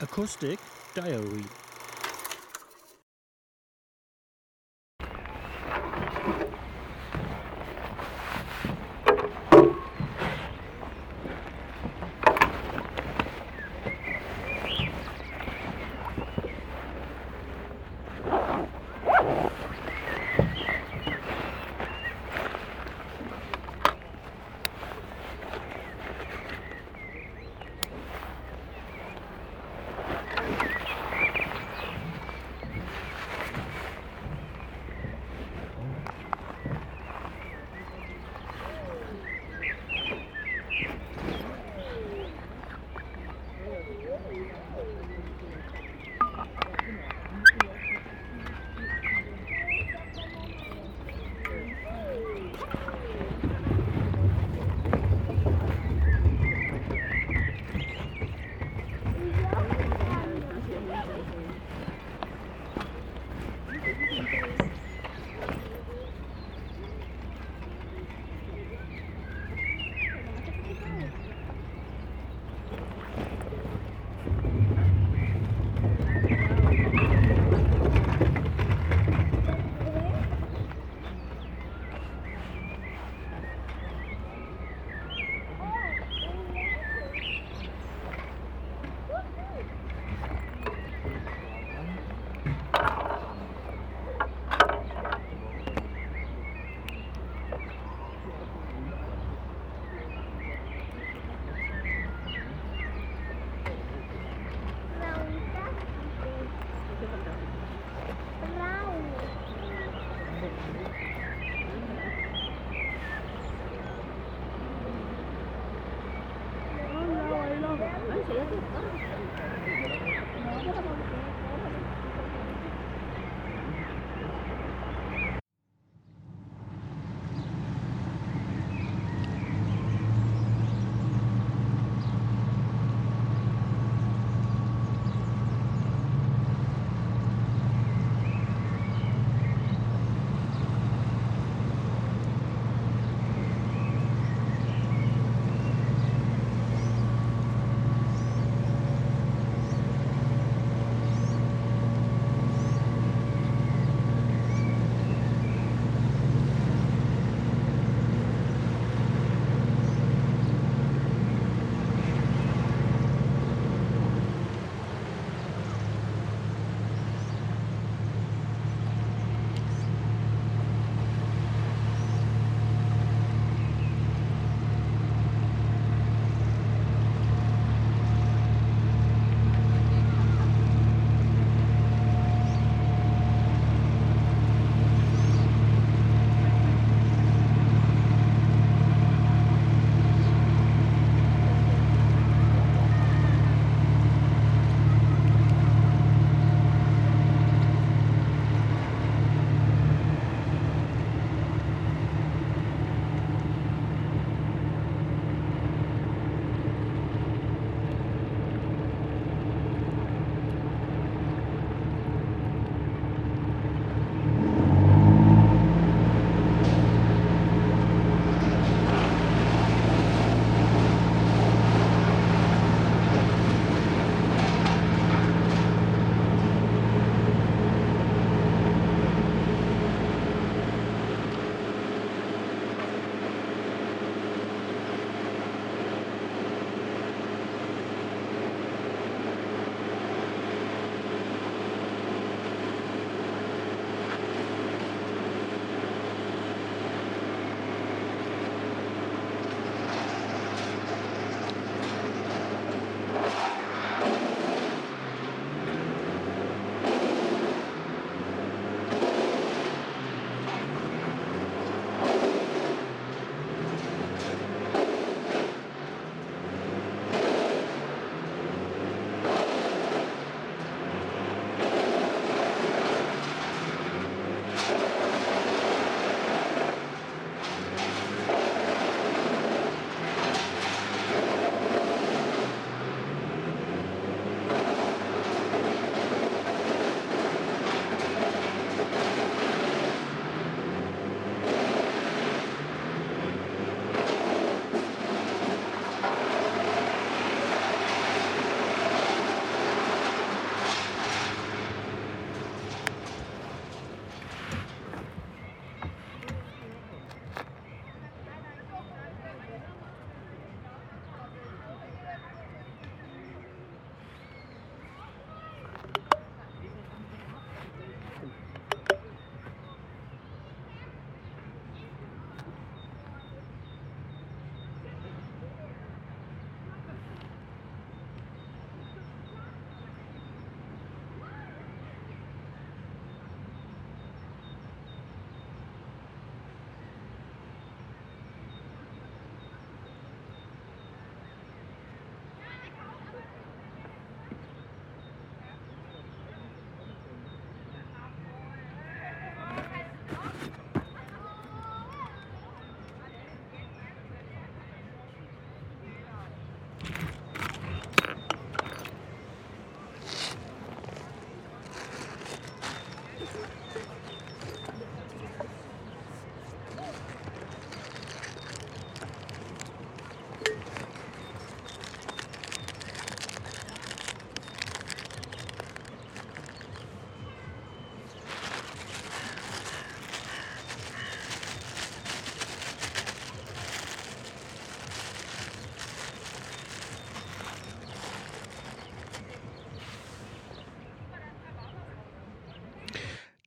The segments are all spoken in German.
Acoustic Diary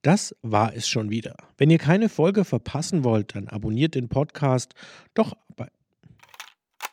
Das war es schon wieder. Wenn ihr keine Folge verpassen wollt, dann abonniert den Podcast doch bei